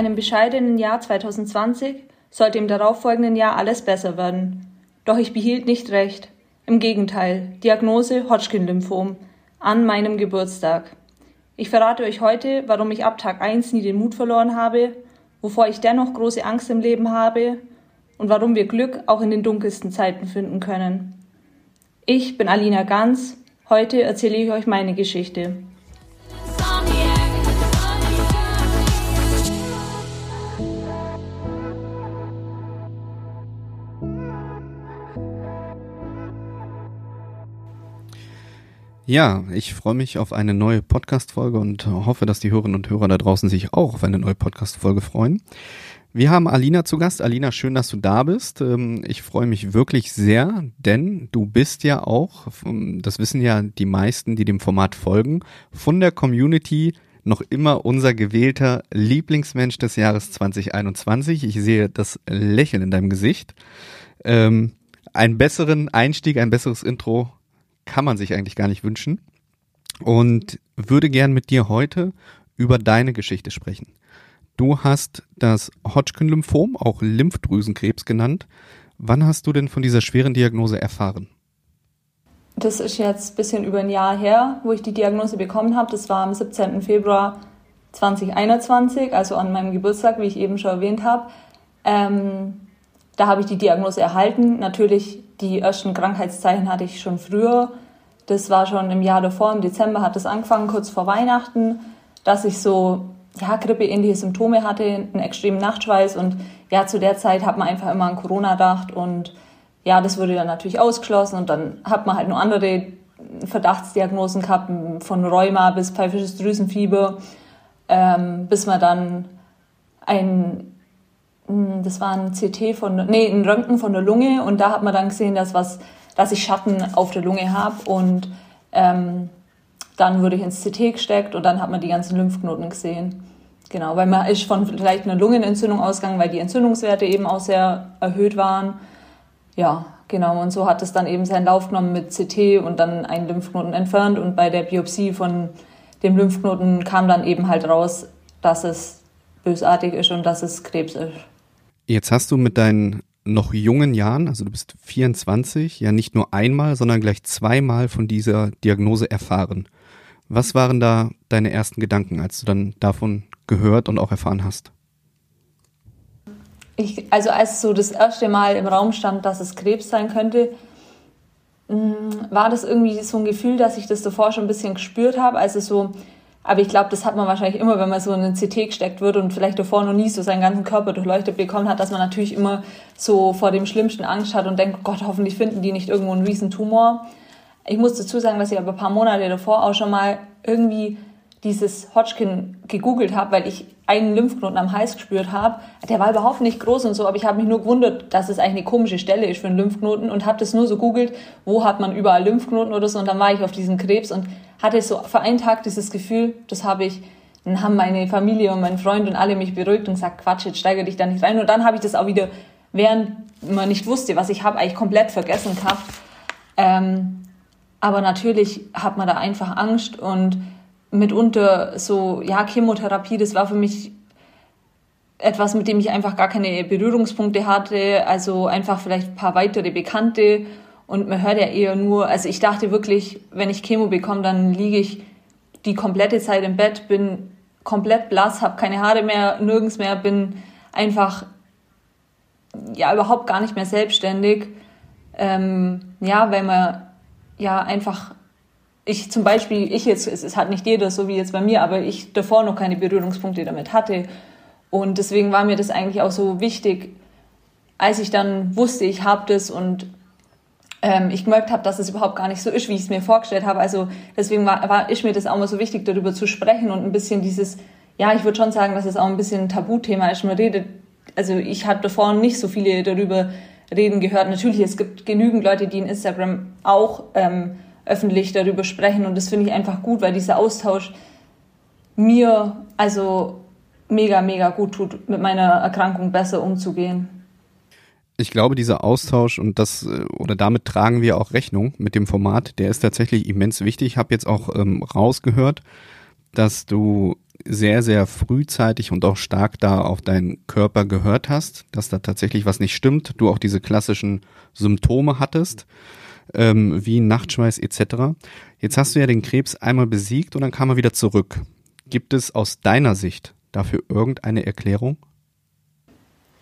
Einem bescheidenen Jahr 2020 sollte im darauffolgenden Jahr alles besser werden. Doch ich behielt nicht recht. Im Gegenteil, Diagnose Hodgkin-Lymphom an meinem Geburtstag. Ich verrate euch heute, warum ich ab Tag 1 nie den Mut verloren habe, wovor ich dennoch große Angst im Leben habe und warum wir Glück auch in den dunkelsten Zeiten finden können. Ich bin Alina Ganz. Heute erzähle ich euch meine Geschichte. Ja, ich freue mich auf eine neue Podcast-Folge und hoffe, dass die Hörerinnen und Hörer da draußen sich auch auf eine neue Podcast-Folge freuen. Wir haben Alina zu Gast. Alina, schön, dass du da bist. Ähm, ich freue mich wirklich sehr, denn du bist ja auch, ähm, das wissen ja die meisten, die dem Format folgen, von der Community noch immer unser gewählter Lieblingsmensch des Jahres 2021. Ich sehe das Lächeln in deinem Gesicht. Ähm, einen besseren Einstieg, ein besseres Intro kann man sich eigentlich gar nicht wünschen. Und würde gern mit dir heute über deine Geschichte sprechen. Du hast das Hodgkin-Lymphom, auch Lymphdrüsenkrebs genannt. Wann hast du denn von dieser schweren Diagnose erfahren? Das ist jetzt ein bisschen über ein Jahr her, wo ich die Diagnose bekommen habe. Das war am 17. Februar 2021, also an meinem Geburtstag, wie ich eben schon erwähnt habe. Ähm, da habe ich die Diagnose erhalten. Natürlich, die ersten Krankheitszeichen hatte ich schon früher. Das war schon im Jahr davor, im Dezember hat es angefangen, kurz vor Weihnachten, dass ich so ja, grippeähnliche Symptome hatte, einen extremen Nachtschweiß und ja, zu der Zeit hat man einfach immer an Corona gedacht und ja, das wurde dann natürlich ausgeschlossen und dann hat man halt nur andere Verdachtsdiagnosen gehabt, von Rheuma bis pfeifisches Drüsenfieber, ähm, bis man dann ein, hm, das war ein CT von, nee, ein Röntgen von der Lunge und da hat man dann gesehen, dass was, dass ich Schatten auf der Lunge habe und ähm, dann wurde ich ins CT gesteckt und dann hat man die ganzen Lymphknoten gesehen. Genau, weil man ist von vielleicht einer Lungenentzündung ausgegangen, weil die Entzündungswerte eben auch sehr erhöht waren. Ja, genau. Und so hat es dann eben seinen Lauf genommen mit CT und dann einen Lymphknoten entfernt. Und bei der Biopsie von dem Lymphknoten kam dann eben halt raus, dass es bösartig ist und dass es Krebs ist. Jetzt hast du mit deinen noch jungen Jahren, also du bist 24, ja nicht nur einmal, sondern gleich zweimal von dieser Diagnose erfahren. Was waren da deine ersten Gedanken, als du dann davon gehört und auch erfahren hast? Ich, also als so das erste Mal im Raum stand, dass es Krebs sein könnte, mm, war das irgendwie so ein Gefühl, dass ich das davor schon ein bisschen gespürt habe. Also so, aber ich glaube, das hat man wahrscheinlich immer, wenn man so in einen CT gesteckt wird und vielleicht davor noch nie so seinen ganzen Körper durchleuchtet bekommen hat, dass man natürlich immer so vor dem Schlimmsten Angst hat und denkt, oh Gott, hoffentlich finden die nicht irgendwo einen riesen Tumor. Ich muss dazu sagen, dass ich aber ein paar Monate davor auch schon mal irgendwie dieses Hodgkin gegoogelt habe, weil ich einen Lymphknoten am Hals gespürt habe. Der war überhaupt nicht groß und so, aber ich habe mich nur gewundert, dass es eigentlich eine komische Stelle ist für einen Lymphknoten und habe das nur so googelt, wo hat man überall Lymphknoten oder so und dann war ich auf diesen Krebs und hatte so für einen Tag dieses Gefühl, das habe ich, dann haben meine Familie und mein Freund und alle mich beruhigt und gesagt, Quatsch, jetzt steigere dich da nicht rein und dann habe ich das auch wieder, während man nicht wusste, was ich habe, eigentlich komplett vergessen gehabt. Ähm, aber natürlich hat man da einfach Angst und mitunter so, ja, Chemotherapie, das war für mich etwas, mit dem ich einfach gar keine Berührungspunkte hatte, also einfach vielleicht ein paar weitere Bekannte und man hört ja eher nur, also ich dachte wirklich, wenn ich Chemo bekomme, dann liege ich die komplette Zeit im Bett, bin komplett blass, habe keine Haare mehr, nirgends mehr, bin einfach ja überhaupt gar nicht mehr selbstständig. Ähm, ja, weil man ja einfach ich zum Beispiel, ich jetzt, es, es hat nicht jeder so wie jetzt bei mir, aber ich davor noch keine Berührungspunkte damit hatte. Und deswegen war mir das eigentlich auch so wichtig, als ich dann wusste, ich habe das und ähm, ich gemerkt habe, dass es überhaupt gar nicht so ist, wie ich es mir vorgestellt habe. Also deswegen war, war ist mir das auch mal so wichtig, darüber zu sprechen und ein bisschen dieses, ja, ich würde schon sagen, dass es auch ein bisschen ein Tabuthema ist. Man redet, also ich hatte davor nicht so viele darüber reden gehört. Natürlich, es gibt genügend Leute, die in Instagram auch ähm, öffentlich darüber sprechen und das finde ich einfach gut, weil dieser Austausch mir also mega, mega gut tut, mit meiner Erkrankung besser umzugehen. Ich glaube, dieser Austausch und das äh, oder damit tragen wir auch Rechnung mit dem Format, der ist tatsächlich immens wichtig. Ich habe jetzt auch ähm, rausgehört, dass du sehr, sehr frühzeitig und auch stark da auf deinen Körper gehört hast, dass da tatsächlich was nicht stimmt, du auch diese klassischen Symptome hattest, ähm, wie Nachtschweiß etc. Jetzt hast du ja den Krebs einmal besiegt und dann kam er wieder zurück. Gibt es aus deiner Sicht dafür irgendeine Erklärung?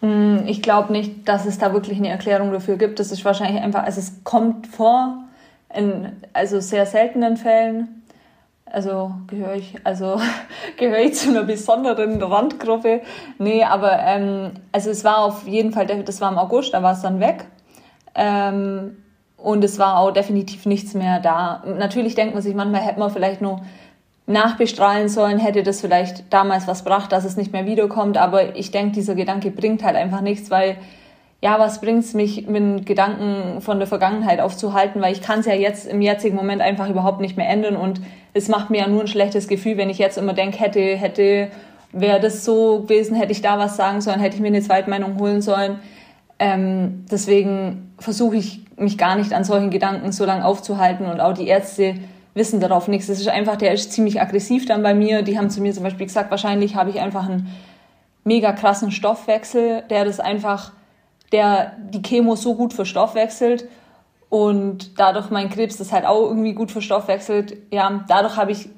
Hm, ich glaube nicht, dass es da wirklich eine Erklärung dafür gibt. Das ist wahrscheinlich einfach, also es kommt vor, in also sehr seltenen Fällen. Also gehöre ich, also gehöre ich zu einer besonderen Randgruppe. Nee, aber ähm, also es war auf jeden Fall, das war im August, da war es dann weg. Ähm, und es war auch definitiv nichts mehr da. Natürlich denkt man sich, manchmal hätte man vielleicht nur nachbestrahlen sollen, hätte das vielleicht damals was gebracht, dass es nicht mehr wiederkommt. Aber ich denke, dieser Gedanke bringt halt einfach nichts, weil ja, was bringt's mich, mit Gedanken von der Vergangenheit aufzuhalten, weil ich kann es ja jetzt im jetzigen Moment einfach überhaupt nicht mehr ändern und es macht mir ja nur ein schlechtes Gefühl, wenn ich jetzt immer denke, hätte, hätte, wäre das so gewesen, hätte ich da was sagen sollen, hätte ich mir eine Zweitmeinung holen sollen. Ähm, deswegen versuche ich mich gar nicht an solchen Gedanken so lange aufzuhalten und auch die Ärzte wissen darauf nichts. Es ist einfach, der ist ziemlich aggressiv dann bei mir. Die haben zu mir zum Beispiel gesagt, wahrscheinlich habe ich einfach einen mega krassen Stoffwechsel, der das einfach der die Chemo so gut verstoffwechselt und dadurch mein Krebs das halt auch irgendwie gut verstoffwechselt. Ja, dadurch habe ich,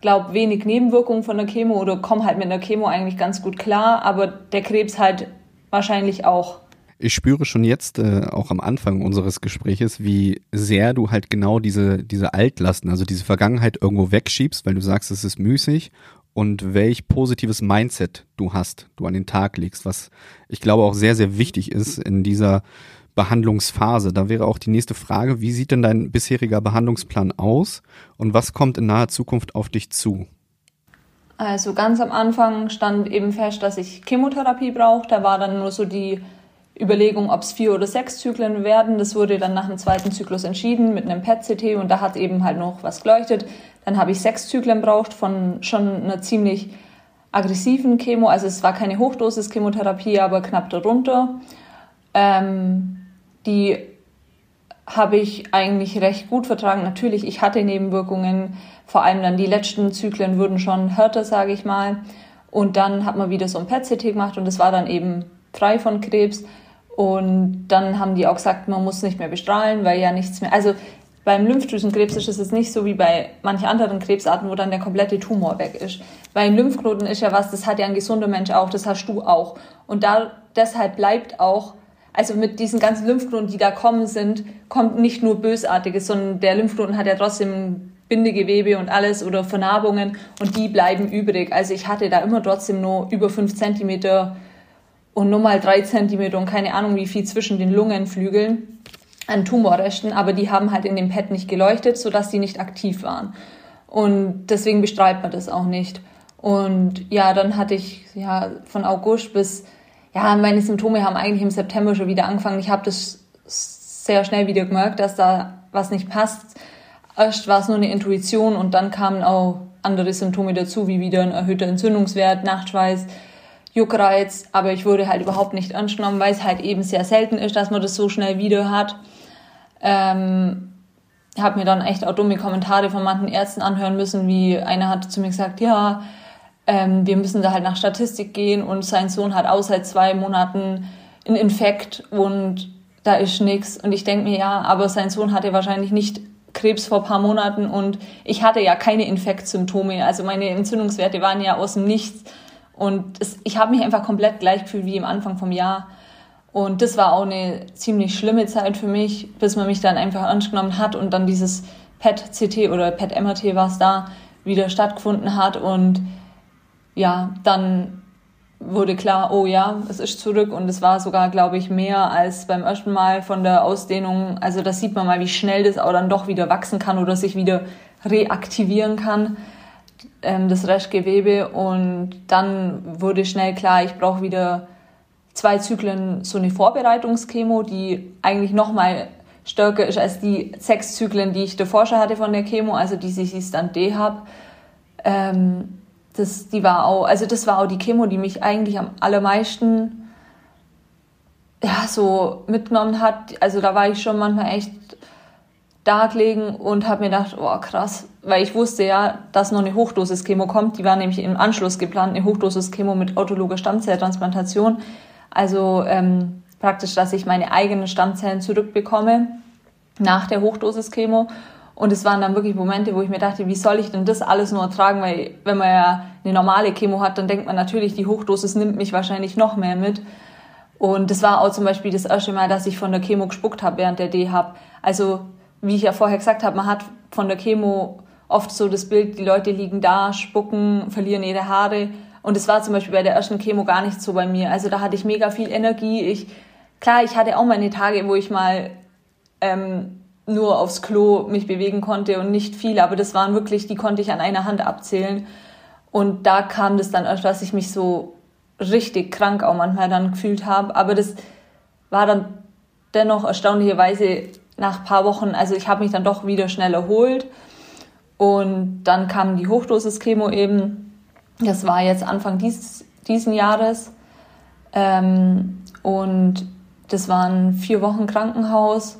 glaube wenig Nebenwirkungen von der Chemo oder komme halt mit der Chemo eigentlich ganz gut klar, aber der Krebs halt wahrscheinlich auch. Ich spüre schon jetzt, äh, auch am Anfang unseres Gespräches, wie sehr du halt genau diese, diese Altlasten, also diese Vergangenheit irgendwo wegschiebst, weil du sagst, es ist müßig und welch positives Mindset du hast, du an den Tag legst, was ich glaube auch sehr, sehr wichtig ist in dieser Behandlungsphase. Da wäre auch die nächste Frage, wie sieht denn dein bisheriger Behandlungsplan aus und was kommt in naher Zukunft auf dich zu? Also ganz am Anfang stand eben fest, dass ich Chemotherapie brauche. Da war dann nur so die Überlegung, ob es vier oder sechs Zyklen werden. Das wurde dann nach dem zweiten Zyklus entschieden mit einem PET-CT und da hat eben halt noch was geleuchtet. Dann habe ich sechs Zyklen braucht von schon einer ziemlich aggressiven Chemo. Also es war keine Hochdosis-Chemotherapie, aber knapp darunter. Ähm, die habe ich eigentlich recht gut vertragen. Natürlich, ich hatte Nebenwirkungen. Vor allem dann die letzten Zyklen wurden schon härter, sage ich mal. Und dann hat man wieder so ein PET-CT gemacht und es war dann eben frei von Krebs. Und dann haben die auch gesagt, man muss nicht mehr bestrahlen, weil ja nichts mehr. Also beim Lymphdrüsenkrebs ist es nicht so wie bei manchen anderen Krebsarten, wo dann der komplette Tumor weg ist. Weil ein Lymphknoten ist ja was, das hat ja ein gesunder Mensch auch, das hast du auch. Und da, deshalb bleibt auch, also mit diesen ganzen Lymphknoten, die da kommen sind, kommt nicht nur Bösartiges, sondern der Lymphknoten hat ja trotzdem Bindegewebe und alles oder Vernarbungen und die bleiben übrig. Also ich hatte da immer trotzdem nur über fünf Zentimeter und nur mal drei Zentimeter und keine Ahnung wie viel zwischen den Lungenflügeln an Tumorresten, aber die haben halt in dem PET nicht geleuchtet, sodass die nicht aktiv waren. Und deswegen bestreitet man das auch nicht. Und ja, dann hatte ich ja von August bis, ja, meine Symptome haben eigentlich im September schon wieder angefangen. Ich habe das sehr schnell wieder gemerkt, dass da was nicht passt. Erst war es nur eine Intuition und dann kamen auch andere Symptome dazu, wie wieder ein erhöhter Entzündungswert, Nachtschweiß, Juckreiz. Aber ich wurde halt überhaupt nicht ernst genommen, weil es halt eben sehr selten ist, dass man das so schnell wieder hat. Ähm, habe mir dann echt auch dumme Kommentare von manchen Ärzten anhören müssen, wie einer hat zu mir gesagt, ja, ähm, wir müssen da halt nach Statistik gehen und sein Sohn hat auch seit zwei Monaten einen Infekt und da ist nichts. Und ich denke mir, ja, aber sein Sohn hatte wahrscheinlich nicht Krebs vor paar Monaten und ich hatte ja keine Infektsymptome. Also meine Entzündungswerte waren ja aus dem Nichts. Und es, ich habe mich einfach komplett gleich gefühlt wie am Anfang vom Jahr. Und das war auch eine ziemlich schlimme Zeit für mich, bis man mich dann einfach ernst genommen hat und dann dieses PET-CT oder PET-MRT, was da wieder stattgefunden hat. Und ja, dann wurde klar, oh ja, es ist zurück und es war sogar, glaube ich, mehr als beim ersten Mal von der Ausdehnung. Also da sieht man mal, wie schnell das auch dann doch wieder wachsen kann oder sich wieder reaktivieren kann, ähm, das Restgewebe. Und dann wurde schnell klar, ich brauche wieder zwei Zyklen so eine Vorbereitungschemo, die eigentlich nochmal stärker ist als die sechs Zyklen, die ich davor schon hatte von der Chemo, also die ich dann D habe. Ähm, das, die war auch, also das war auch die Chemo, die mich eigentlich am allermeisten ja, so mitgenommen hat. Also da war ich schon manchmal echt da gelegen und habe mir gedacht, oh krass, weil ich wusste ja, dass noch eine Hochdosis-Chemo kommt. Die war nämlich im Anschluss geplant, eine Hochdosis-Chemo mit autologer Stammzelltransplantation. Also ähm, praktisch, dass ich meine eigenen Stammzellen zurückbekomme nach der Hochdosis-Chemo. Und es waren dann wirklich Momente, wo ich mir dachte, wie soll ich denn das alles nur ertragen? Weil wenn man ja eine normale Chemo hat, dann denkt man natürlich, die Hochdosis nimmt mich wahrscheinlich noch mehr mit. Und das war auch zum Beispiel das erste Mal, dass ich von der Chemo gespuckt habe während der D-Hab. Also wie ich ja vorher gesagt habe, man hat von der Chemo oft so das Bild, die Leute liegen da, spucken, verlieren ihre Haare. Und es war zum Beispiel bei der ersten Chemo gar nicht so bei mir. Also da hatte ich mega viel Energie. Ich, klar, ich hatte auch meine Tage, wo ich mal ähm, nur aufs Klo mich bewegen konnte und nicht viel, aber das waren wirklich, die konnte ich an einer Hand abzählen. Und da kam das dann erst, dass ich mich so richtig krank auch manchmal dann gefühlt habe. Aber das war dann dennoch erstaunlicherweise nach ein paar Wochen, also ich habe mich dann doch wieder schnell erholt. Und dann kam die Hochdosis-Chemo eben. Das war jetzt Anfang dieses, diesen Jahres. Ähm, und das waren vier Wochen Krankenhaus.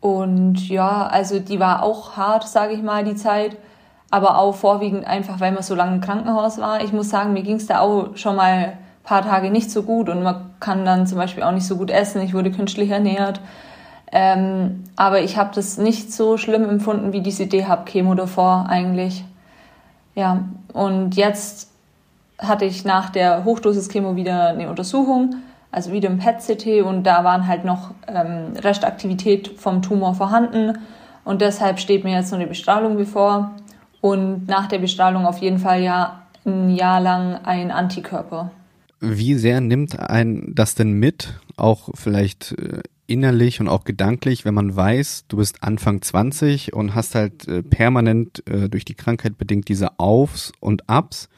Und ja, also die war auch hart, sage ich mal, die Zeit. Aber auch vorwiegend einfach, weil man so lange im Krankenhaus war. Ich muss sagen, mir ging es da auch schon mal ein paar Tage nicht so gut und man kann dann zum Beispiel auch nicht so gut essen. Ich wurde künstlich ernährt. Ähm, aber ich habe das nicht so schlimm empfunden wie diese DHAB-Chemo davor eigentlich. Ja, und jetzt hatte ich nach der Hochdosis-Chemo wieder eine Untersuchung also wieder im PET-CT und da waren halt noch ähm, Restaktivität vom Tumor vorhanden und deshalb steht mir jetzt noch eine Bestrahlung bevor und nach der Bestrahlung auf jeden Fall ja ein Jahr lang ein Antikörper. Wie sehr nimmt ein das denn mit, auch vielleicht äh, innerlich und auch gedanklich, wenn man weiß, du bist Anfang 20 und hast halt äh, permanent äh, durch die Krankheit bedingt diese Aufs und Abs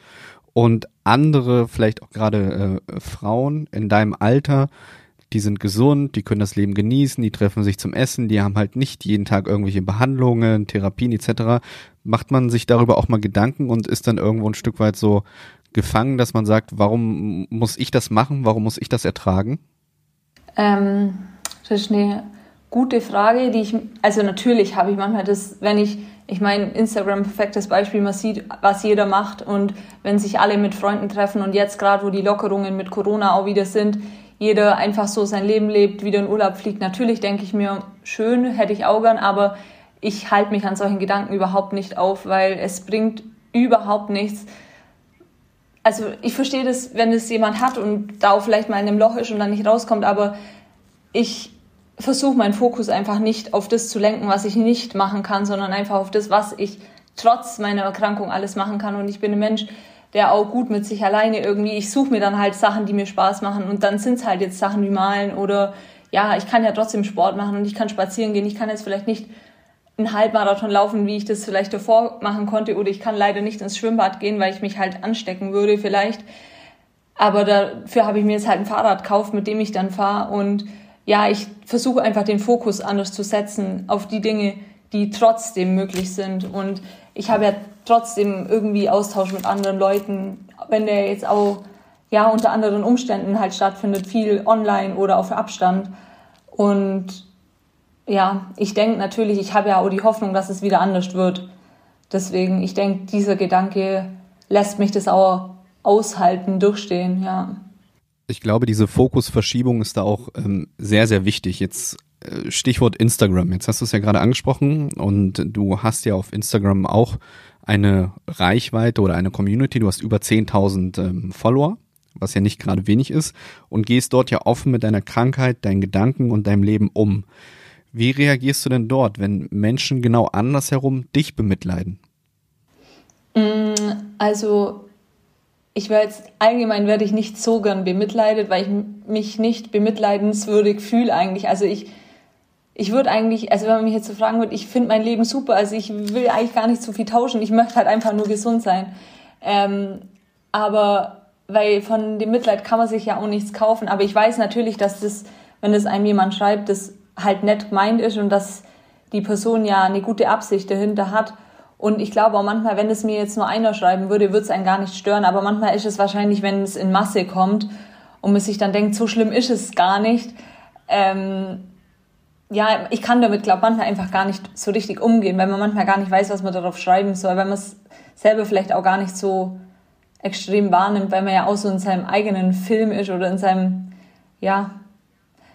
und andere, vielleicht auch gerade äh, Frauen in deinem Alter, die sind gesund, die können das Leben genießen, die treffen sich zum Essen, die haben halt nicht jeden Tag irgendwelche Behandlungen, Therapien etc. Macht man sich darüber auch mal Gedanken und ist dann irgendwo ein Stück weit so gefangen, dass man sagt, warum muss ich das machen, warum muss ich das ertragen? Ähm, das ist eine gute Frage, die ich, also natürlich habe ich manchmal das, wenn ich ich meine, Instagram perfektes Beispiel, man sieht, was jeder macht und wenn sich alle mit Freunden treffen und jetzt gerade, wo die Lockerungen mit Corona auch wieder sind, jeder einfach so sein Leben lebt, wieder in Urlaub fliegt. Natürlich denke ich mir, schön, hätte ich auch gern, aber ich halte mich an solchen Gedanken überhaupt nicht auf, weil es bringt überhaupt nichts. Also ich verstehe das, wenn es jemand hat und da auch vielleicht mal in einem Loch ist und dann nicht rauskommt, aber ich versuche meinen Fokus einfach nicht auf das zu lenken, was ich nicht machen kann, sondern einfach auf das, was ich trotz meiner Erkrankung alles machen kann. Und ich bin ein Mensch, der auch gut mit sich alleine irgendwie, ich suche mir dann halt Sachen, die mir Spaß machen. Und dann sind es halt jetzt Sachen wie Malen oder ja, ich kann ja trotzdem Sport machen und ich kann spazieren gehen. Ich kann jetzt vielleicht nicht einen Halbmarathon laufen, wie ich das vielleicht davor machen konnte, oder ich kann leider nicht ins Schwimmbad gehen, weil ich mich halt anstecken würde vielleicht. Aber dafür habe ich mir jetzt halt ein Fahrrad gekauft, mit dem ich dann fahre und ja, ich versuche einfach den Fokus anders zu setzen auf die Dinge, die trotzdem möglich sind. Und ich habe ja trotzdem irgendwie Austausch mit anderen Leuten, wenn der jetzt auch ja unter anderen Umständen halt stattfindet, viel online oder auf Abstand. Und ja, ich denke natürlich, ich habe ja auch die Hoffnung, dass es wieder anders wird. Deswegen, ich denke, dieser Gedanke lässt mich das auch aushalten, durchstehen, ja ich glaube, diese Fokusverschiebung ist da auch ähm, sehr, sehr wichtig. Jetzt äh, Stichwort Instagram. Jetzt hast du es ja gerade angesprochen und du hast ja auf Instagram auch eine Reichweite oder eine Community. Du hast über 10.000 ähm, Follower, was ja nicht gerade wenig ist und gehst dort ja offen mit deiner Krankheit, deinen Gedanken und deinem Leben um. Wie reagierst du denn dort, wenn Menschen genau andersherum dich bemitleiden? Mm, also ich werde allgemein werde ich nicht so gern bemitleidet, weil ich mich nicht bemitleidenswürdig fühle eigentlich. Also ich ich würde eigentlich, also wenn man mich jetzt so fragen würde, ich finde mein Leben super, also ich will eigentlich gar nicht so viel tauschen, ich möchte halt einfach nur gesund sein. Ähm, aber weil von dem Mitleid kann man sich ja auch nichts kaufen, aber ich weiß natürlich, dass das, wenn das einem jemand schreibt, das halt nett gemeint ist und dass die Person ja eine gute Absicht dahinter hat und ich glaube auch manchmal, wenn es mir jetzt nur einer schreiben würde, würde es einen gar nicht stören. Aber manchmal ist es wahrscheinlich, wenn es in Masse kommt und man sich dann denkt, so schlimm ist es gar nicht. Ähm, ja, ich kann damit, glaube manchmal einfach gar nicht so richtig umgehen, weil man manchmal gar nicht weiß, was man darauf schreiben soll, weil man es selber vielleicht auch gar nicht so extrem wahrnimmt, weil man ja auch so in seinem eigenen Film ist oder in seinem, ja,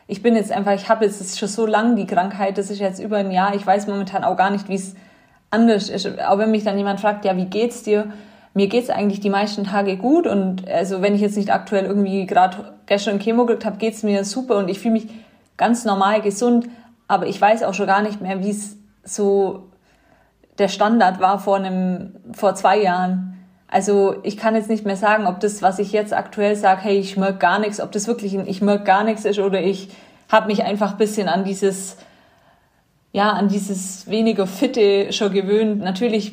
ich bin jetzt einfach, ich habe jetzt schon so lange die Krankheit, das ist jetzt über ein Jahr, ich weiß momentan auch gar nicht, wie es anders ist. Auch wenn mich dann jemand fragt, ja, wie geht's dir? Mir geht's eigentlich die meisten Tage gut und also wenn ich jetzt nicht aktuell irgendwie gerade gestern Chemo gekriegt habe, geht's mir super und ich fühle mich ganz normal gesund, aber ich weiß auch schon gar nicht mehr, wie es so der Standard war vor einem vor zwei Jahren. Also ich kann jetzt nicht mehr sagen, ob das, was ich jetzt aktuell sage, hey, ich merke gar nichts, ob das wirklich ein ich merke gar nichts ist oder ich habe mich einfach ein bisschen an dieses, ja, an dieses weniger Fitte schon gewöhnt. Natürlich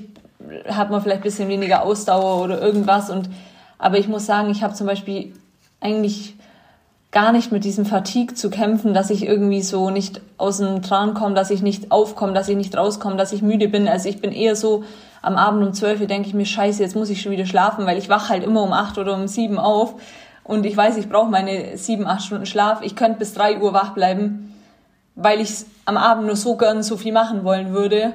hat man vielleicht ein bisschen weniger Ausdauer oder irgendwas und aber ich muss sagen, ich habe zum Beispiel eigentlich gar nicht mit diesem Fatigue zu kämpfen, dass ich irgendwie so nicht aus dem Tran komme, dass ich nicht aufkomme, dass ich nicht rauskomme, dass ich müde bin. Also ich bin eher so, am Abend um zwölf denke ich mir, scheiße, jetzt muss ich schon wieder schlafen, weil ich wach halt immer um acht oder um sieben auf und ich weiß, ich brauche meine sieben, acht Stunden Schlaf. Ich könnte bis drei Uhr wach bleiben, weil ich am Abend nur so gern so viel machen wollen würde,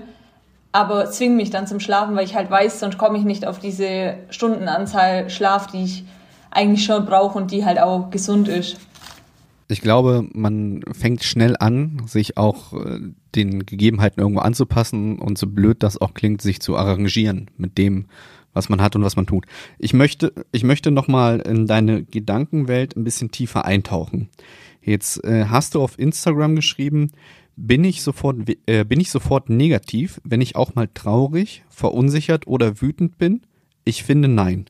aber zwinge mich dann zum Schlafen, weil ich halt weiß, sonst komme ich nicht auf diese Stundenanzahl Schlaf, die ich eigentlich schon brauche und die halt auch gesund ist. Ich glaube, man fängt schnell an, sich auch äh, den Gegebenheiten irgendwo anzupassen und so blöd das auch klingt, sich zu arrangieren mit dem, was man hat und was man tut. Ich möchte, ich möchte nochmal in deine Gedankenwelt ein bisschen tiefer eintauchen. Jetzt äh, hast du auf Instagram geschrieben, bin ich sofort, äh, bin ich sofort negativ, wenn ich auch mal traurig, verunsichert oder wütend bin? Ich finde nein.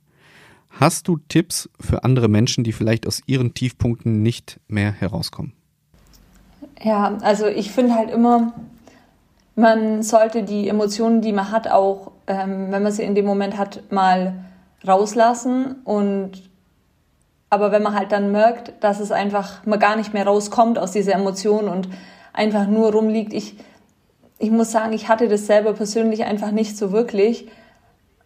Hast du Tipps für andere Menschen, die vielleicht aus ihren Tiefpunkten nicht mehr herauskommen? Ja, also ich finde halt immer, man sollte die Emotionen, die man hat, auch, ähm, wenn man sie in dem Moment hat, mal rauslassen. Und aber wenn man halt dann merkt, dass es einfach man gar nicht mehr rauskommt aus dieser Emotion und einfach nur rumliegt, ich ich muss sagen, ich hatte das selber persönlich einfach nicht so wirklich.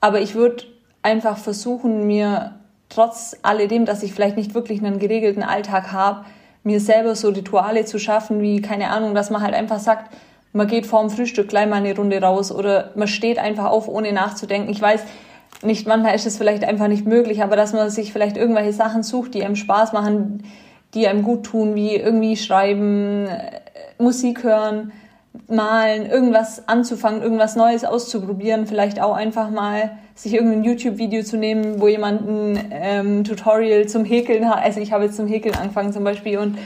Aber ich würde einfach versuchen, mir trotz alledem, dass ich vielleicht nicht wirklich einen geregelten Alltag habe, mir selber so Rituale zu schaffen, wie, keine Ahnung, dass man halt einfach sagt, man geht vorm Frühstück gleich mal eine Runde raus oder man steht einfach auf, ohne nachzudenken. Ich weiß, nicht manchmal ist es vielleicht einfach nicht möglich, aber dass man sich vielleicht irgendwelche Sachen sucht, die einem Spaß machen, die einem gut tun, wie irgendwie schreiben, äh, Musik hören, malen, irgendwas anzufangen, irgendwas Neues auszuprobieren, vielleicht auch einfach mal sich irgendein YouTube-Video zu nehmen, wo jemand ein ähm, Tutorial zum Häkeln hat. Also ich habe jetzt zum Häkeln angefangen zum Beispiel und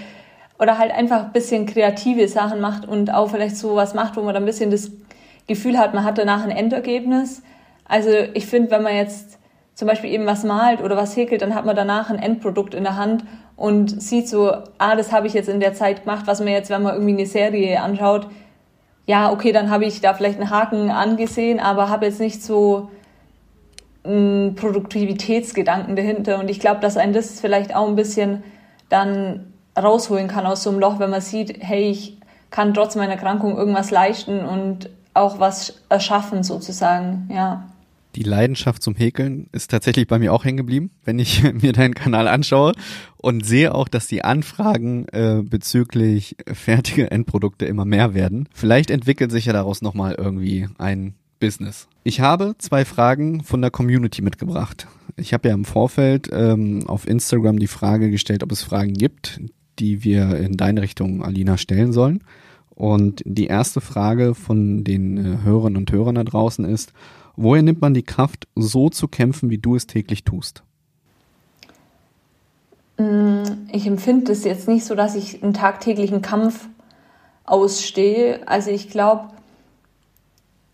oder halt einfach ein bisschen kreative Sachen macht und auch vielleicht so was macht, wo man dann ein bisschen das Gefühl hat, man hat danach ein Endergebnis. Also ich finde, wenn man jetzt zum Beispiel eben was malt oder was häkelt, dann hat man danach ein Endprodukt in der Hand und sieht so, ah, das habe ich jetzt in der Zeit gemacht, was man jetzt, wenn man irgendwie eine Serie anschaut, ja, okay, dann habe ich da vielleicht einen Haken angesehen, aber habe jetzt nicht so einen Produktivitätsgedanken dahinter. Und ich glaube, dass ein das vielleicht auch ein bisschen dann rausholen kann aus so einem Loch, wenn man sieht, hey, ich kann trotz meiner Erkrankung irgendwas leisten und auch was erschaffen sozusagen, ja. Die Leidenschaft zum Häkeln ist tatsächlich bei mir auch hängen geblieben, wenn ich mir deinen Kanal anschaue und sehe auch, dass die Anfragen äh, bezüglich fertige Endprodukte immer mehr werden. Vielleicht entwickelt sich ja daraus nochmal irgendwie ein Business. Ich habe zwei Fragen von der Community mitgebracht. Ich habe ja im Vorfeld ähm, auf Instagram die Frage gestellt, ob es Fragen gibt, die wir in deine Richtung, Alina, stellen sollen. Und die erste Frage von den äh, Hörern und Hörern da draußen ist, Woher nimmt man die Kraft, so zu kämpfen, wie du es täglich tust? Mm, ich empfinde es jetzt nicht so, dass ich einen tagtäglichen Kampf ausstehe. Also ich glaube,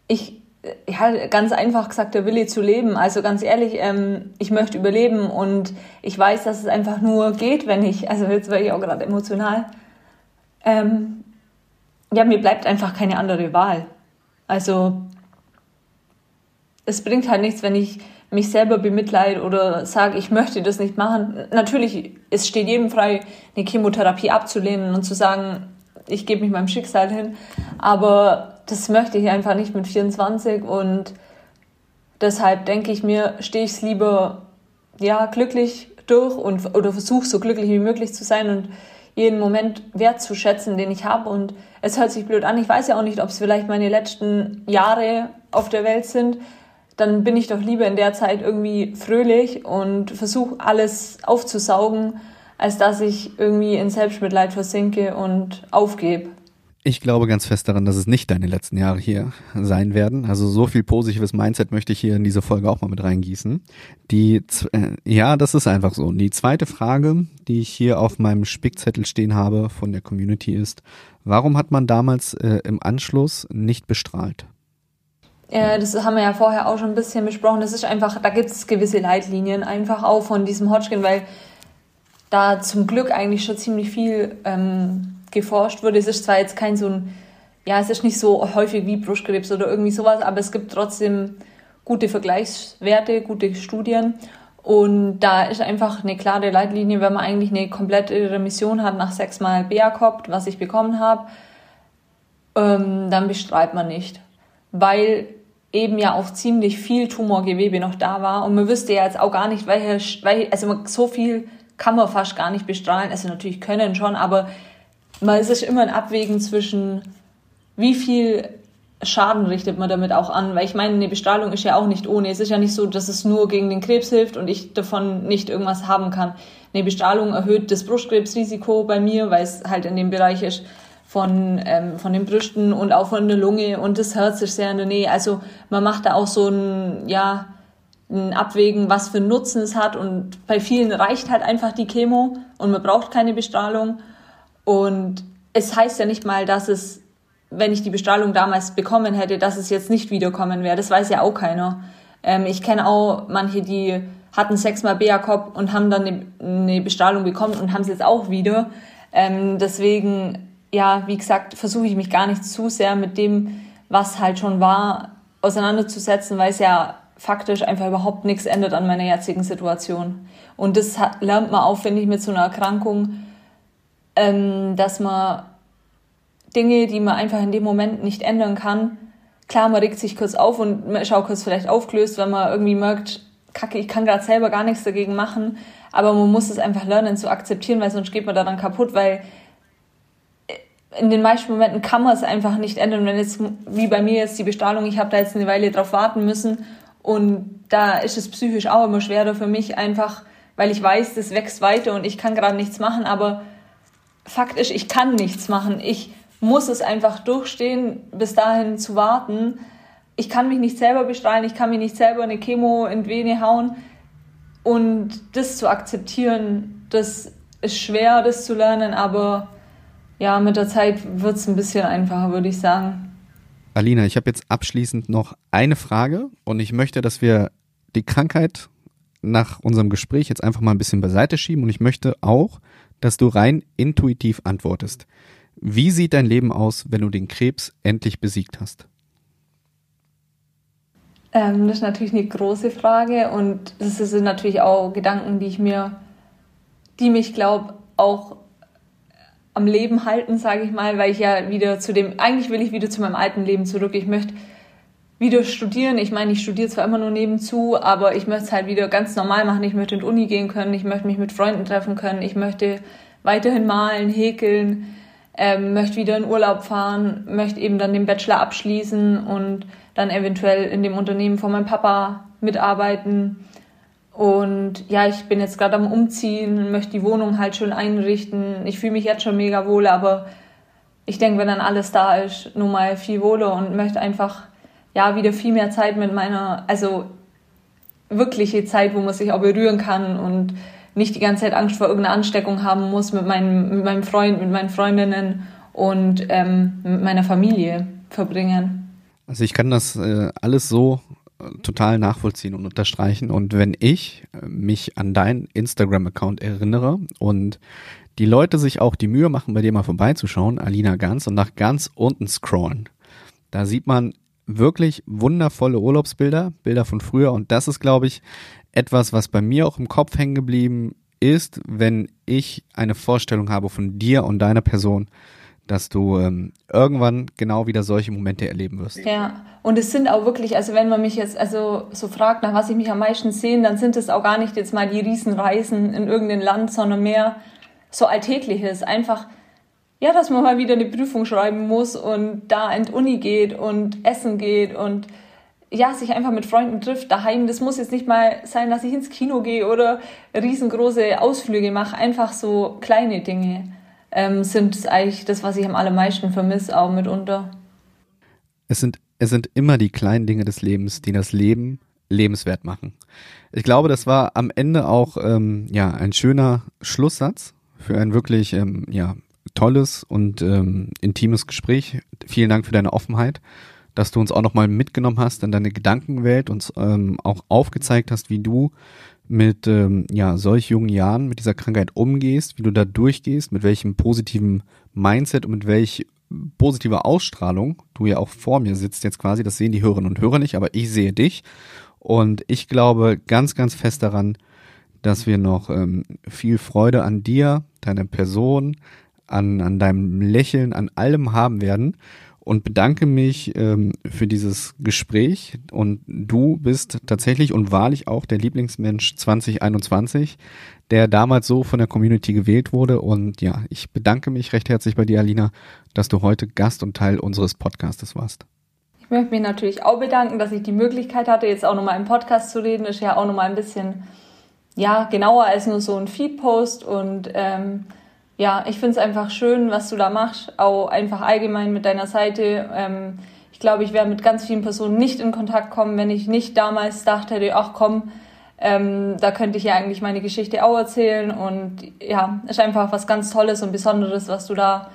ich, ja, ganz einfach gesagt, der Wille zu leben. Also ganz ehrlich, ähm, ich möchte überleben und ich weiß, dass es einfach nur geht, wenn ich, also jetzt werde ich auch gerade emotional. Ähm, ja, mir bleibt einfach keine andere Wahl. Also es bringt halt nichts, wenn ich mich selber bemitleide oder sage, ich möchte das nicht machen. Natürlich, es steht jedem frei, eine Chemotherapie abzulehnen und zu sagen, ich gebe mich meinem Schicksal hin. Aber das möchte ich einfach nicht mit 24 und deshalb denke ich mir, stehe ich es lieber ja, glücklich durch und oder versuche so glücklich wie möglich zu sein und jeden Moment wertzuschätzen, den ich habe. Und es hört sich blöd an. Ich weiß ja auch nicht, ob es vielleicht meine letzten Jahre auf der Welt sind. Dann bin ich doch lieber in der Zeit irgendwie fröhlich und versuche alles aufzusaugen, als dass ich irgendwie in Selbstmitleid versinke und aufgebe. Ich glaube ganz fest daran, dass es nicht deine letzten Jahre hier sein werden. Also so viel positives Mindset möchte ich hier in diese Folge auch mal mit reingießen. Die, äh, ja, das ist einfach so. Die zweite Frage, die ich hier auf meinem Spickzettel stehen habe von der Community ist, warum hat man damals äh, im Anschluss nicht bestrahlt? Ja, das haben wir ja vorher auch schon ein bisschen besprochen. Das ist einfach, da gibt es gewisse Leitlinien einfach auch von diesem Hodgkin, weil da zum Glück eigentlich schon ziemlich viel ähm, geforscht wurde. Es ist zwar jetzt kein so ein, ja, es ist nicht so häufig wie Brustkrebs oder irgendwie sowas, aber es gibt trotzdem gute Vergleichswerte, gute Studien. Und da ist einfach eine klare Leitlinie, wenn man eigentlich eine komplette Remission hat nach sechsmal BA-Copt, was ich bekommen habe, ähm, dann bestreitet man nicht. Weil eben ja auch ziemlich viel Tumorgewebe noch da war. Und man wüsste ja jetzt auch gar nicht, welche, welche also so viel kann man fast gar nicht bestrahlen. Also natürlich können schon, aber man ist immer ein Abwägen zwischen, wie viel Schaden richtet man damit auch an, weil ich meine, eine Bestrahlung ist ja auch nicht ohne. Es ist ja nicht so, dass es nur gegen den Krebs hilft und ich davon nicht irgendwas haben kann. Eine Bestrahlung erhöht das Brustkrebsrisiko bei mir, weil es halt in dem Bereich ist von, ähm, von den Brüsten und auch von der Lunge und das Herz ist sehr in der Nähe. Also man macht da auch so ein, ja, ein Abwägen, was für einen Nutzen es hat und bei vielen reicht halt einfach die Chemo und man braucht keine Bestrahlung und es heißt ja nicht mal, dass es, wenn ich die Bestrahlung damals bekommen hätte, dass es jetzt nicht wiederkommen wäre. Das weiß ja auch keiner. Ähm, ich kenne auch manche, die hatten sechsmal BA-Cop und haben dann eine, eine Bestrahlung bekommen und haben es jetzt auch wieder. Ähm, deswegen, ja, wie gesagt, versuche ich mich gar nicht zu sehr mit dem, was halt schon war, auseinanderzusetzen, weil es ja faktisch einfach überhaupt nichts ändert an meiner jetzigen Situation. Und das hat, lernt man auch, finde ich, mit so einer Erkrankung, ähm, dass man Dinge, die man einfach in dem Moment nicht ändern kann, klar, man regt sich kurz auf und man kurz vielleicht aufgelöst, wenn man irgendwie merkt, kacke, ich kann gerade selber gar nichts dagegen machen, aber man muss es einfach lernen zu akzeptieren, weil sonst geht man daran kaputt, weil in den meisten Momenten kann man es einfach nicht ändern. Wenn jetzt, wie bei mir jetzt die Bestrahlung, ich habe da jetzt eine Weile drauf warten müssen und da ist es psychisch auch immer schwerer für mich einfach, weil ich weiß, das wächst weiter und ich kann gerade nichts machen, aber Fakt ist, ich kann nichts machen. Ich muss es einfach durchstehen, bis dahin zu warten. Ich kann mich nicht selber bestrahlen, ich kann mir nicht selber eine Chemo in die Vene hauen. Und das zu akzeptieren, das ist schwer, das zu lernen, aber ja, mit der Zeit wird es ein bisschen einfacher, würde ich sagen. Alina, ich habe jetzt abschließend noch eine Frage und ich möchte, dass wir die Krankheit nach unserem Gespräch jetzt einfach mal ein bisschen beiseite schieben und ich möchte auch, dass du rein intuitiv antwortest. Wie sieht dein Leben aus, wenn du den Krebs endlich besiegt hast? Ähm, das ist natürlich eine große Frage und das sind natürlich auch Gedanken, die ich mir, die mich, glaube auch am Leben halten, sage ich mal, weil ich ja wieder zu dem, eigentlich will ich wieder zu meinem alten Leben zurück. Ich möchte wieder studieren. Ich meine, ich studiere zwar immer nur nebenzu, aber ich möchte es halt wieder ganz normal machen. Ich möchte in die Uni gehen können, ich möchte mich mit Freunden treffen können, ich möchte weiterhin malen, häkeln, ähm, möchte wieder in Urlaub fahren, möchte eben dann den Bachelor abschließen und dann eventuell in dem Unternehmen von meinem Papa mitarbeiten. Und ja, ich bin jetzt gerade am Umziehen, möchte die Wohnung halt schön einrichten. Ich fühle mich jetzt schon mega wohl, aber ich denke, wenn dann alles da ist, nur mal viel wohler und möchte einfach ja wieder viel mehr Zeit mit meiner, also wirkliche Zeit, wo man sich auch berühren kann und nicht die ganze Zeit Angst vor irgendeiner Ansteckung haben muss mit meinem, mit meinem Freund, mit meinen Freundinnen und ähm, mit meiner Familie verbringen. Also ich kann das äh, alles so total nachvollziehen und unterstreichen. Und wenn ich äh, mich an deinen Instagram-Account erinnere und die Leute sich auch die Mühe machen, bei dir mal vorbeizuschauen, Alina Ganz, und nach ganz unten scrollen, da sieht man wirklich wundervolle Urlaubsbilder, Bilder von früher. Und das ist, glaube ich, etwas, was bei mir auch im Kopf hängen geblieben ist, wenn ich eine Vorstellung habe von dir und deiner Person, dass du ähm, irgendwann genau wieder solche Momente erleben wirst. Ja, und es sind auch wirklich, also wenn man mich jetzt also so fragt, nach was ich mich am meisten sehe, dann sind es auch gar nicht jetzt mal die Riesenreisen in irgendein Land, sondern mehr so Alltägliches. Einfach, ja, dass man mal wieder eine Prüfung schreiben muss und da in die Uni geht und essen geht und ja, sich einfach mit Freunden trifft daheim. Das muss jetzt nicht mal sein, dass ich ins Kino gehe oder riesengroße Ausflüge mache. Einfach so kleine Dinge ähm, sind eigentlich das, was ich am allermeisten vermisse, auch mitunter. Es sind, es sind immer die kleinen Dinge des Lebens, die das Leben lebenswert machen. Ich glaube, das war am Ende auch ähm, ja ein schöner Schlusssatz für ein wirklich ähm, ja tolles und ähm, intimes Gespräch. Vielen Dank für deine Offenheit dass du uns auch nochmal mitgenommen hast in deine Gedankenwelt, uns ähm, auch aufgezeigt hast, wie du mit ähm, ja, solch jungen Jahren mit dieser Krankheit umgehst, wie du da durchgehst, mit welchem positiven Mindset und mit welch positiver Ausstrahlung du ja auch vor mir sitzt jetzt quasi, das sehen die Hörerinnen und Hörer nicht, aber ich sehe dich. Und ich glaube ganz, ganz fest daran, dass wir noch ähm, viel Freude an dir, deiner Person, an, an deinem Lächeln, an allem haben werden und bedanke mich ähm, für dieses Gespräch. Und du bist tatsächlich und wahrlich auch der Lieblingsmensch 2021, der damals so von der Community gewählt wurde. Und ja, ich bedanke mich recht herzlich bei dir, Alina, dass du heute Gast und Teil unseres Podcastes warst. Ich möchte mich natürlich auch bedanken, dass ich die Möglichkeit hatte, jetzt auch nochmal im Podcast zu reden. Ist ja auch nochmal ein bisschen ja, genauer als nur so ein Feed-Post und ähm, ja, ich finde es einfach schön, was du da machst, auch einfach allgemein mit deiner Seite. Ähm, ich glaube, ich wäre mit ganz vielen Personen nicht in Kontakt kommen, wenn ich nicht damals dachte ach komm, ähm, da könnte ich ja eigentlich meine Geschichte auch erzählen. Und ja, ist einfach was ganz Tolles und Besonderes, was du da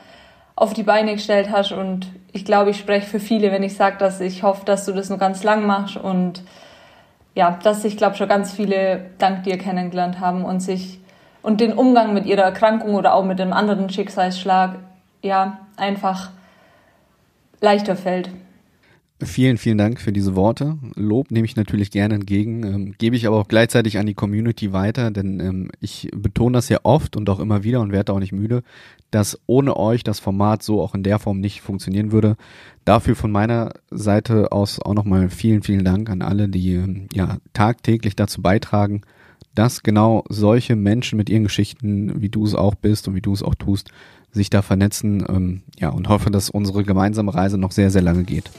auf die Beine gestellt hast. Und ich glaube, ich spreche für viele, wenn ich sage, dass ich hoffe, dass du das noch ganz lang machst und ja, dass ich glaube schon ganz viele dank dir kennengelernt haben und sich und den Umgang mit ihrer Erkrankung oder auch mit einem anderen Schicksalsschlag ja einfach leichter fällt. Vielen, vielen Dank für diese Worte. Lob nehme ich natürlich gerne entgegen, ähm, gebe ich aber auch gleichzeitig an die Community weiter, denn ähm, ich betone das ja oft und auch immer wieder und werde auch nicht müde, dass ohne euch das Format so auch in der Form nicht funktionieren würde. Dafür von meiner Seite aus auch nochmal vielen, vielen Dank an alle, die ähm, ja tagtäglich dazu beitragen, dass genau solche Menschen mit ihren Geschichten, wie du es auch bist und wie du es auch tust, sich da vernetzen. Ähm, ja, und hoffe, dass unsere gemeinsame Reise noch sehr, sehr lange geht.